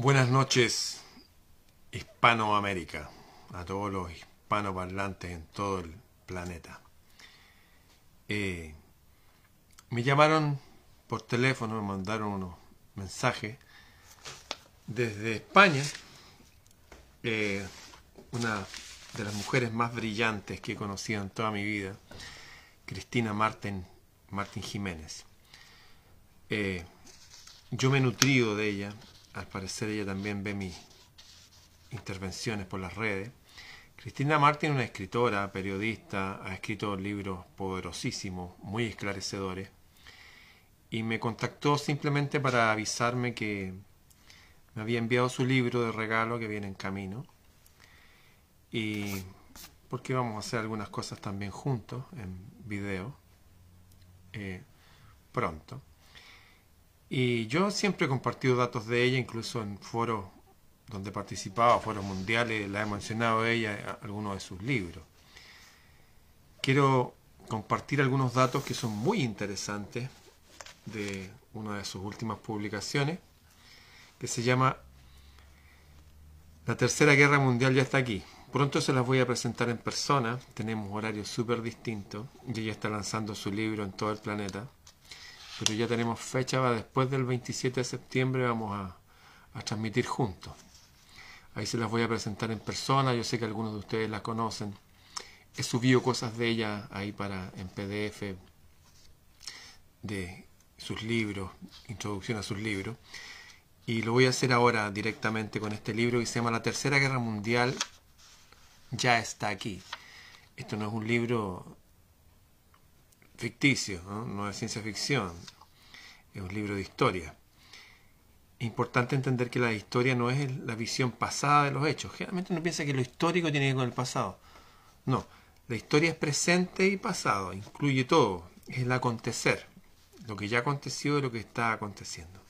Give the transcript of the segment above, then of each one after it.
Buenas noches, Hispanoamérica, a todos los hispanoparlantes en todo el planeta. Eh, me llamaron por teléfono, me mandaron unos mensajes desde España, eh, una de las mujeres más brillantes que he conocido en toda mi vida, Cristina Martín, Jiménez. Eh, yo me he nutrido de ella, al parecer ella también ve mis intervenciones por las redes. Cristina Martín es una escritora, periodista, ha escrito libros poderosísimos, muy esclarecedores, y me contactó simplemente para avisarme que me había enviado su libro de regalo que viene en camino, y porque vamos a hacer algunas cosas también juntos en video eh, pronto. Y yo siempre he compartido datos de ella, incluso en foros donde participaba, foros mundiales, la he mencionado ella en algunos de sus libros. Quiero compartir algunos datos que son muy interesantes de una de sus últimas publicaciones, que se llama La Tercera Guerra Mundial ya está aquí. Pronto se las voy a presentar en persona, tenemos horarios súper distintos y ella está lanzando su libro en todo el planeta pero ya tenemos fecha, va después del 27 de septiembre vamos a, transmitir juntos. Ahí se las voy a presentar en persona, yo sé que algunos de ustedes la conocen. He subido cosas de ella ahí para en PDF de sus libros, introducción a sus libros. Y lo voy a hacer ahora directamente con este libro que se llama La Tercera Guerra Mundial ya está aquí. Esto no es un libro ficticio, ¿no? es ciencia ficción, es un libro de historia. Importante entender que la historia no es la visión pasada de los hechos. Generalmente uno piensa que lo histórico tiene que ver con el pasado. No, la historia es presente y pasado, incluye todo, es el acontecer, lo que ya aconteció y lo que está aconteciendo.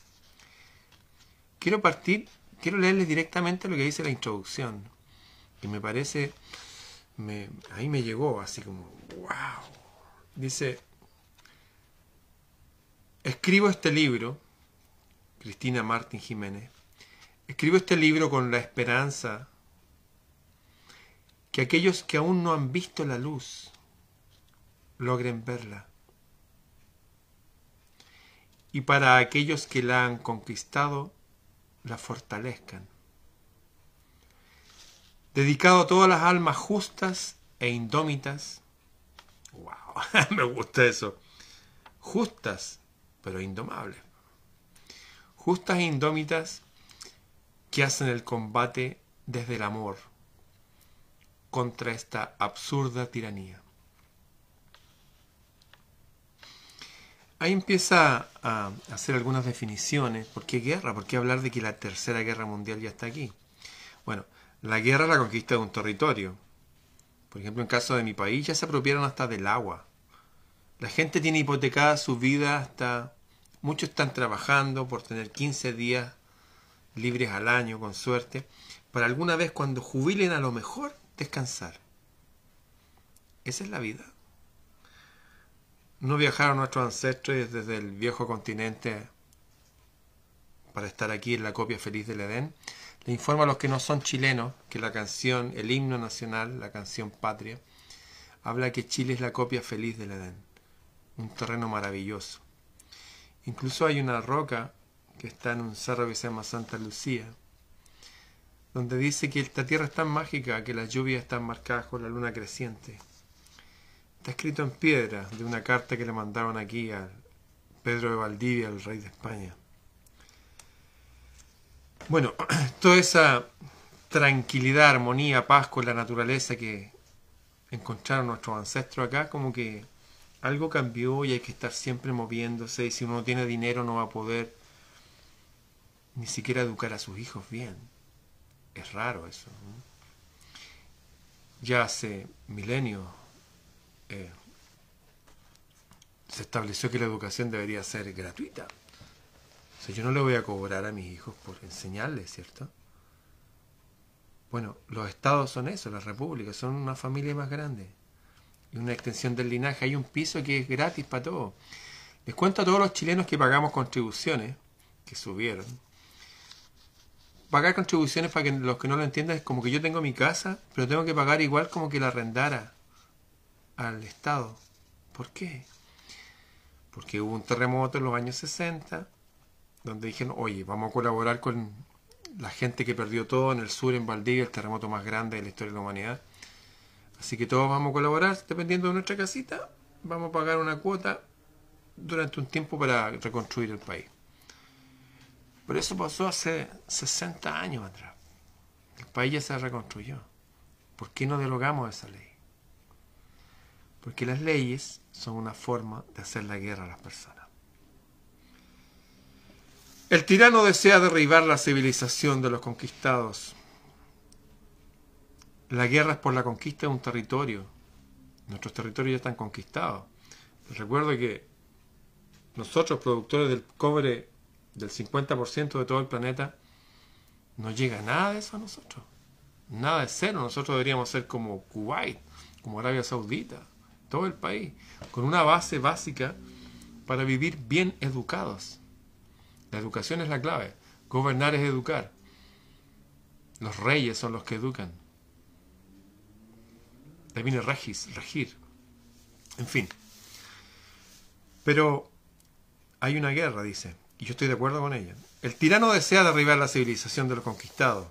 Quiero partir, quiero leerles directamente lo que dice la introducción, que me parece, me, ahí me llegó así como, wow, Dice, escribo este libro, Cristina Martín Jiménez, escribo este libro con la esperanza que aquellos que aún no han visto la luz logren verla. Y para aquellos que la han conquistado, la fortalezcan. Dedicado a todas las almas justas e indómitas, me gusta eso. Justas, pero indomables. Justas e indómitas que hacen el combate desde el amor contra esta absurda tiranía. Ahí empieza a hacer algunas definiciones. ¿Por qué guerra? ¿Por qué hablar de que la tercera guerra mundial ya está aquí? Bueno, la guerra es la conquista de un territorio. Por ejemplo, en caso de mi país ya se apropiaron hasta del agua. La gente tiene hipotecada su vida hasta... Muchos están trabajando por tener 15 días libres al año, con suerte, para alguna vez cuando jubilen a lo mejor descansar. Esa es la vida. No viajaron nuestros ancestros desde el viejo continente para estar aquí en la copia feliz del Edén. Le informo a los que no son chilenos que la canción, el himno nacional, la canción patria, habla que Chile es la copia feliz del Edén un terreno maravilloso. Incluso hay una roca que está en un cerro que se llama Santa Lucía, donde dice que esta tierra es tan mágica que las lluvias están marcadas con la luna creciente. Está escrito en piedra de una carta que le mandaron aquí a Pedro de Valdivia, el rey de España. Bueno, toda esa tranquilidad, armonía, paz con la naturaleza que encontraron nuestros ancestros acá, como que algo cambió y hay que estar siempre moviéndose y si uno no tiene dinero no va a poder ni siquiera educar a sus hijos bien. Es raro eso. Ya hace milenios eh, se estableció que la educación debería ser gratuita. Yo no le voy a cobrar a mis hijos por enseñarles, ¿cierto? Bueno, los estados son eso, las repúblicas, son una familia más grande y una extensión del linaje. Hay un piso que es gratis para todos. Les cuento a todos los chilenos que pagamos contribuciones, que subieron, pagar contribuciones para que los que no lo entiendan es como que yo tengo mi casa, pero tengo que pagar igual como que la arrendara al Estado. ¿Por qué? Porque hubo un terremoto en los años 60, donde dijeron, oye, vamos a colaborar con la gente que perdió todo en el sur, en Valdivia, el terremoto más grande de la historia de la humanidad. Así que todos vamos a colaborar, dependiendo de nuestra casita, vamos a pagar una cuota durante un tiempo para reconstruir el país. Pero eso pasó hace 60 años atrás. El país ya se reconstruyó. ¿Por qué no derogamos esa ley? Porque las leyes son una forma de hacer la guerra a las personas. El tirano desea derribar la civilización de los conquistados. La guerra es por la conquista de un territorio. Nuestros territorios ya están conquistados. recuerdo que nosotros, productores del cobre del 50% de todo el planeta, no llega nada de eso a nosotros. Nada de cero. Nosotros deberíamos ser como Kuwait, como Arabia Saudita, todo el país, con una base básica para vivir bien educados. La educación es la clave. Gobernar es educar. Los reyes son los que educan. De viene regis, regir. En fin. Pero hay una guerra, dice, y yo estoy de acuerdo con ella. El tirano desea derribar la civilización de los conquistados.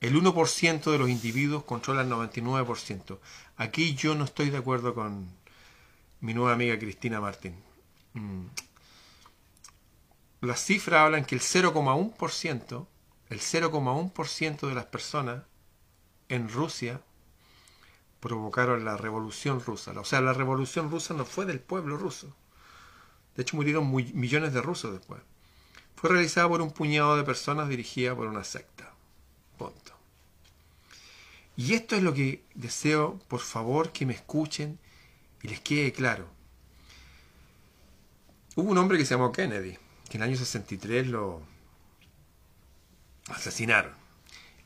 El 1% de los individuos controla el 99%. Aquí yo no estoy de acuerdo con mi nueva amiga Cristina Martín. Las cifras hablan que el 0,1%, el 0,1% de las personas en Rusia provocaron la revolución rusa. O sea, la revolución rusa no fue del pueblo ruso. De hecho, murieron millones de rusos después. Fue realizada por un puñado de personas dirigida por una secta. Punto. Y esto es lo que deseo, por favor, que me escuchen y les quede claro. Hubo un hombre que se llamó Kennedy, que en el año 63 lo asesinaron.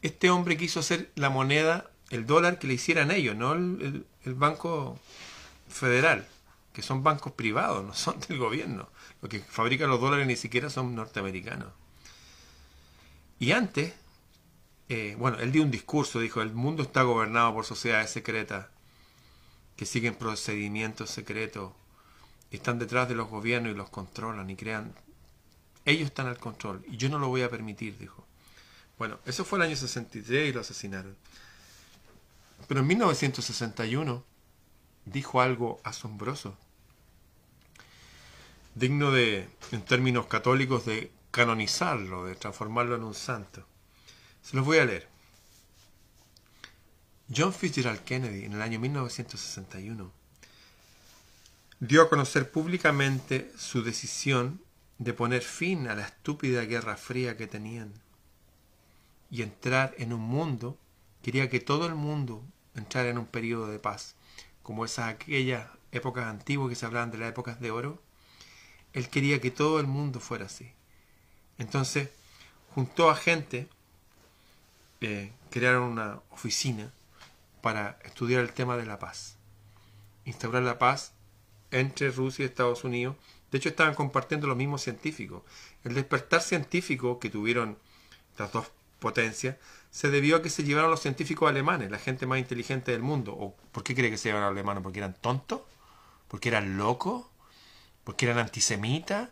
Este hombre quiso hacer la moneda, el dólar que le hicieran ellos, no el Banco Federal que son bancos privados, no son del gobierno. Los que fabrican los dólares ni siquiera son norteamericanos. Y antes, eh, bueno, él dio un discurso, dijo, el mundo está gobernado por sociedades secretas que siguen procedimientos secretos están detrás de los gobiernos y los controlan y crean... Ellos están al control y yo no lo voy a permitir, dijo. Bueno, eso fue el año 63 y lo asesinaron. Pero en 1961 dijo algo asombroso digno de, en términos católicos, de canonizarlo, de transformarlo en un santo. Se los voy a leer. John Fitzgerald Kennedy, en el año 1961, dio a conocer públicamente su decisión de poner fin a la estúpida guerra fría que tenían y entrar en un mundo, quería que todo el mundo entrara en un periodo de paz, como esas aquellas épocas antiguas que se hablaban de las épocas de oro, él quería que todo el mundo fuera así. Entonces, juntó a gente, eh, crearon una oficina para estudiar el tema de la paz. Instaurar la paz entre Rusia y Estados Unidos. De hecho, estaban compartiendo los mismos científicos. El despertar científico que tuvieron las dos potencias se debió a que se llevaron los científicos alemanes, la gente más inteligente del mundo. ¿O ¿Por qué cree que se llevaron alemanes? ¿Porque eran tontos? ¿Porque eran locos? porque eran antisemitas,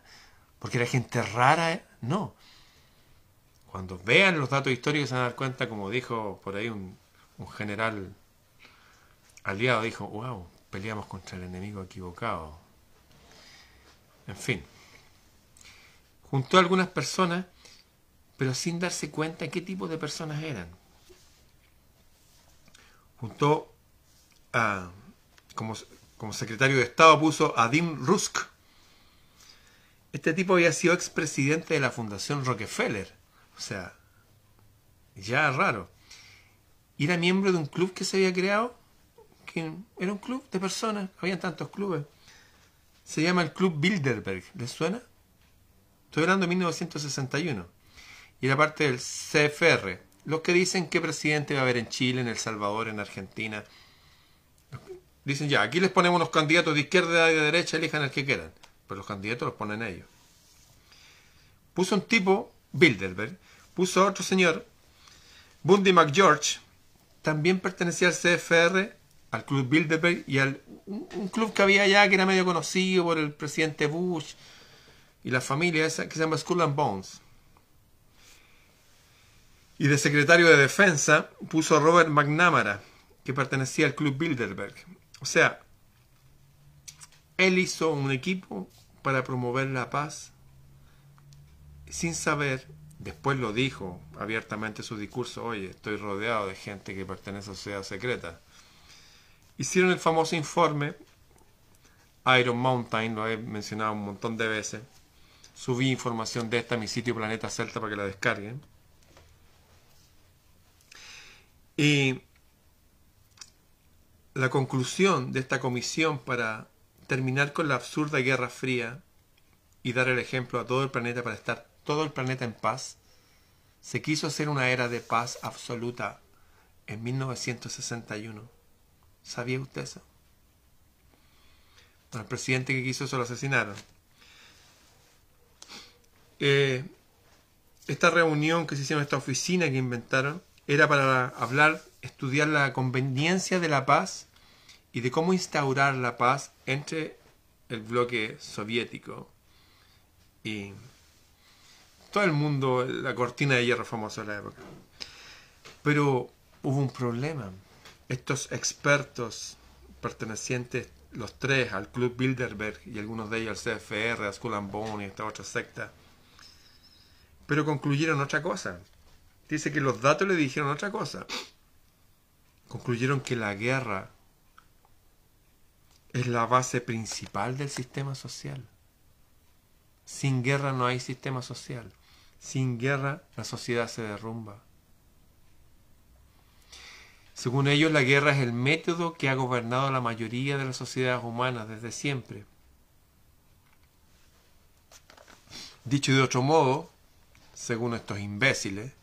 porque era gente rara. No. Cuando vean los datos históricos se van a dar cuenta, como dijo por ahí un, general aliado, dijo, wow, peleamos contra el enemigo equivocado. En fin. Juntó a algunas personas, pero sin darse cuenta qué tipo de personas eran. Juntó a, como, secretario de Estado, puso a Dim Rusk, este tipo había sido expresidente de la Fundación Rockefeller. O sea, ya raro. Y era miembro de un club que se había creado, que era un club de personas, habían tantos clubes. Se llama el Club Bilderberg, ¿les suena? Estoy hablando de 1961. Y era parte del CFR, los que dicen qué presidente va a haber en Chile, en El Salvador, en Argentina. Dicen ya, aquí les ponemos unos candidatos de izquierda y de derecha, elijan el que quieran pero los candidatos los ponen ellos. Puso un tipo, Bilderberg, puso otro señor, Bundy McGeorge, también pertenecía al CFR, al Club Bilderberg y al un, club que había allá que era medio conocido por el presidente Bush y la familia esa que se llama Skull and Bones. Y de secretario de defensa puso a Robert McNamara, que pertenecía al Club Bilderberg. O sea, él hizo un equipo para promover la paz sin saber, después lo dijo abiertamente en su discurso, oye, estoy rodeado de gente que pertenece a la sociedad secreta. Hicieron el famoso informe Iron Mountain, lo he mencionado un montón de veces. Subí información de esta a mi sitio Planeta Celta para que la descarguen. Y la conclusión de esta comisión para terminar con la absurda Guerra Fría y dar el ejemplo a todo el planeta para estar todo el planeta en paz, se quiso hacer una era de paz absoluta en 1961. ¿Sabía usted eso? Al presidente que quiso eso lo asesinaron. Eh, esta reunión que se hicieron, esta oficina que inventaron, era para hablar, estudiar la conveniencia de la paz y de cómo instaurar la paz entre el bloque soviético y todo el mundo, la cortina de hierro famosa de la época. Pero hubo un problema estos expertos pertenecientes, los tres, al Club Bilderberg y algunos de ellos al CFR, a Skull and Bone y esta otra secta, pero concluyeron otra cosa. Dice que los datos le dijeron otra cosa. Concluyeron que la guerra es la base principal del sistema social. Sin guerra no hay sistema social. Sin guerra la sociedad se derrumba. Según ellos, la guerra es el método que ha gobernado la mayoría de las sociedades humanas desde siempre. Dicho de otro modo, según estos imbéciles,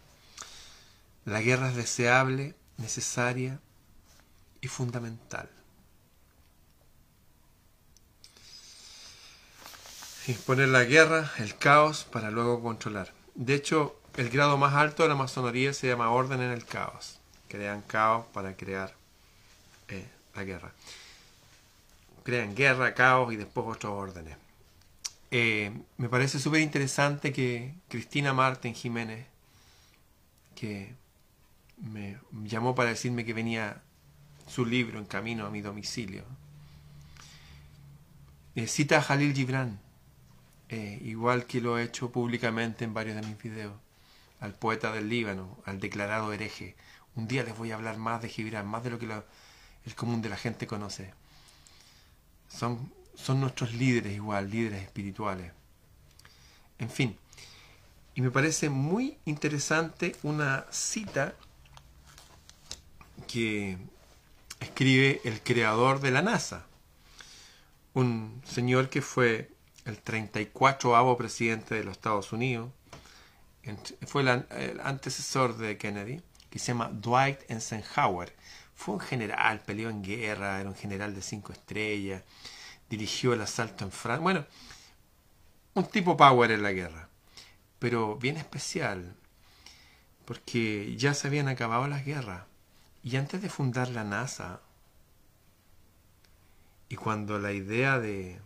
la guerra es deseable, necesaria y fundamental. Imponer la guerra, el caos, para luego controlar. De hecho, el grado más alto de la masonería se llama orden en el caos crean caos para crear eh, la guerra. Crean guerra, caos y después otros órdenes. Eh, me parece súper interesante que Cristina Martín Jiménez, que me llamó para decirme que venía su libro en camino a mi domicilio, eh, cita a Jalil Gibran, igual que lo he hecho públicamente en varios de mis videos, al poeta del Líbano, al declarado hereje, un día les voy a hablar más de Gibran, más de lo que el común de la gente conoce. Son, son nuestros líderes igual, líderes espirituales. En fin, y me parece muy interesante una cita que escribe el creador de la NASA, un señor que fue el 34avo presidente de los Estados Unidos, fue el antecesor de Kennedy, que se llama Dwight Eisenhower. Fue un general, peleó en guerra, era un general de cinco estrellas, dirigió el asalto en Francia. Bueno, un tipo power en la guerra, pero bien especial, porque ya se habían acabado las guerras. Y antes de fundar la NASA, y cuando la idea de,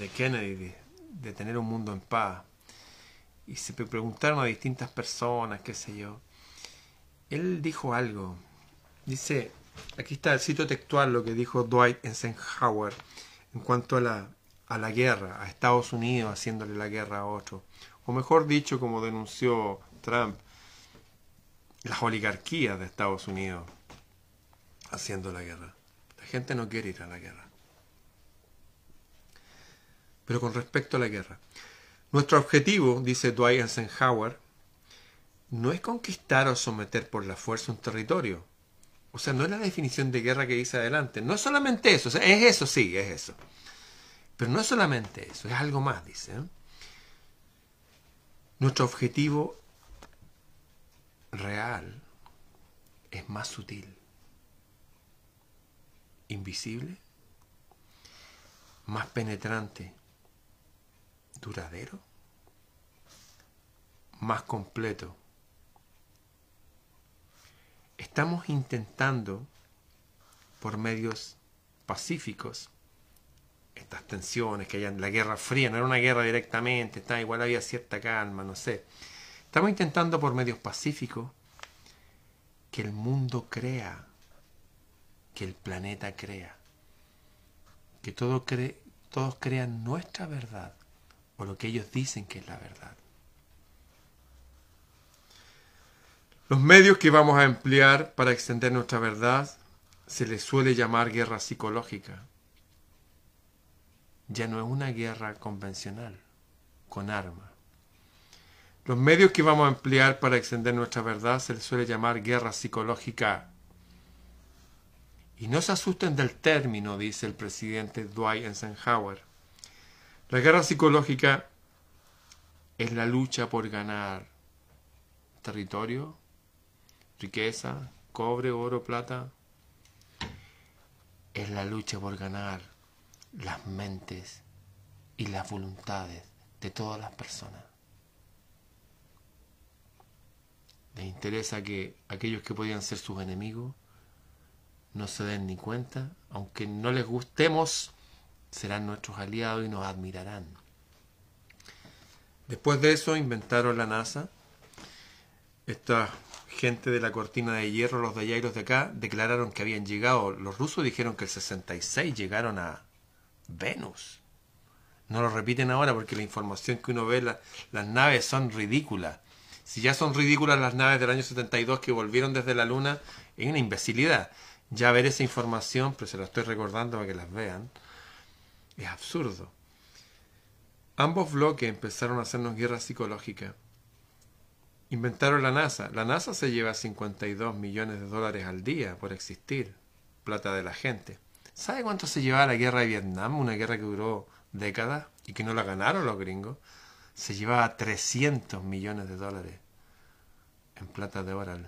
de Kennedy de tener un mundo en paz y se preguntaron a distintas personas, qué sé yo. Él dijo algo. Dice, aquí está el sitio textual, lo que dijo Dwight Eisenhower en cuanto a la, a la guerra, a Estados Unidos haciéndole la guerra a otro. O mejor dicho, como denunció Trump, las oligarquías de Estados Unidos haciendo la guerra. La gente no quiere ir a la guerra. Pero con respecto a la guerra, nuestro objetivo, dice Dwight Eisenhower, no es conquistar o someter por la fuerza un territorio. O sea, no es la definición de guerra que dice adelante. No es solamente eso. es eso, sí, es eso. Pero no es solamente eso, es algo más, dice. ¿eh? Nuestro objetivo real es más sutil, invisible, más penetrante duradero, más completo. Estamos intentando, por medios pacíficos, estas tensiones que hay en la Guerra Fría, no era una guerra directamente, está, igual había cierta calma, no sé. Estamos intentando por medios pacíficos que el mundo crea, que el planeta crea, que todo todos crean nuestra verdad lo que ellos dicen que es la verdad. Los medios que vamos a emplear para extender nuestra verdad se les suele llamar guerra psicológica. Ya no es una guerra convencional, con armas. Los medios que vamos a emplear para extender nuestra verdad se les suele llamar guerra psicológica. Y no se asusten del término, dice el presidente Dwight Eisenhower. La guerra psicológica es la lucha por ganar territorio, riqueza, cobre, oro, plata. Es la lucha por ganar las mentes y las voluntades de todas las personas. Les interesa que aquellos que podían ser sus enemigos no se den ni cuenta, aunque no les gustemos, serán nuestros aliados y nos admirarán. Después de eso inventaron la NASA. Esta gente de la cortina de hierro, los de allá de acá, declararon que habían llegado. Los rusos dijeron que el 66 llegaron a Venus. No lo repiten ahora porque la información que uno ve, las naves son ridículas. Si ya son ridículas las naves del año 72 que volvieron desde la Luna, es una imbecilidad. Ya ver esa información, pero se la estoy recordando para que las vean, es absurdo. Ambos bloques empezaron a hacernos guerra psicológica. Inventaron la NASA. La NASA se lleva 52 millones de dólares al día por existir. Plata de la gente. ¿Sabe cuánto se llevaba la guerra de Vietnam? Una guerra que duró décadas y que no la ganaron los gringos. Se llevaba 300 millones de dólares en plata de oro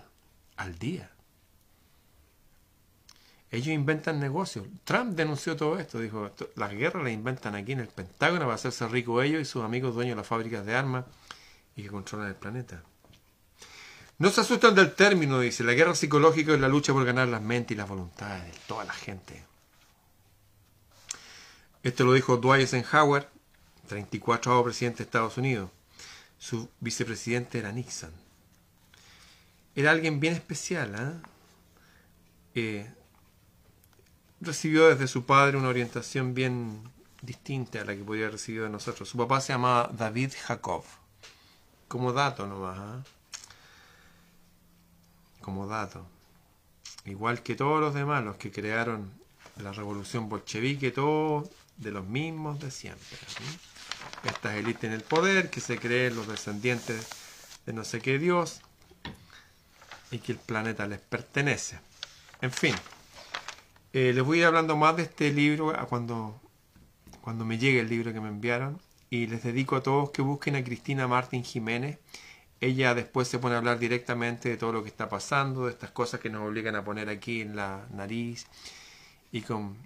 al, día. Ellos inventan negocios. Trump denunció todo esto. Dijo, las guerras las inventan aquí en el Pentágono para hacerse rico ellos y sus amigos dueños de las fábricas de armas y que controlan el planeta. No se asustan del término, dice. La guerra psicológica es la lucha por ganar las mentes y las voluntades de toda la gente. Esto lo dijo Dwight Eisenhower, 34 presidente de Estados Unidos. Su vicepresidente era Nixon. Era alguien bien especial. ¿ah? ¿eh? Recibió desde su padre una orientación bien distinta a la que podía haber recibido de nosotros. Su papá se llamaba David Jacob. Como dato nomás. ¿ah? Como dato. Igual que todos los demás, los que crearon la revolución bolchevique, todos de los mismos de siempre. Estas élites en el poder que se creen los descendientes de no sé qué Dios y que el planeta les pertenece. En fin, eh, les voy a ir hablando más de este libro cuando, cuando me llegue el libro que me enviaron y les dedico a todos que busquen a Cristina Martín Jiménez. Ella después se pone a hablar directamente de todo lo que está pasando, de estas cosas que nos obligan a poner aquí en la nariz y con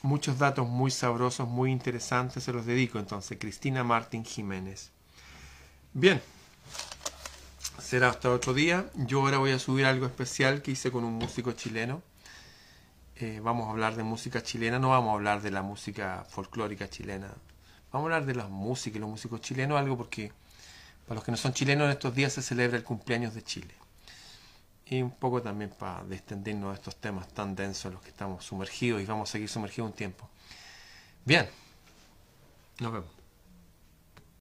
muchos datos muy sabrosos, muy interesantes, se los dedico entonces. Cristina Martín Jiménez. Bien, será hasta otro día. Yo ahora voy a subir algo especial que hice con un músico chileno. Eh, vamos a hablar de música chilena, no vamos a hablar de la música folclórica chilena. Vamos a hablar de la música y los músicos chilenos, algo porque para los que no son chilenos en estos días se celebra el cumpleaños de Chile y un poco también para extendernos a estos temas tan densos en los que estamos sumergidos y vamos a seguir sumergidos un tiempo. Bien, nos vemos.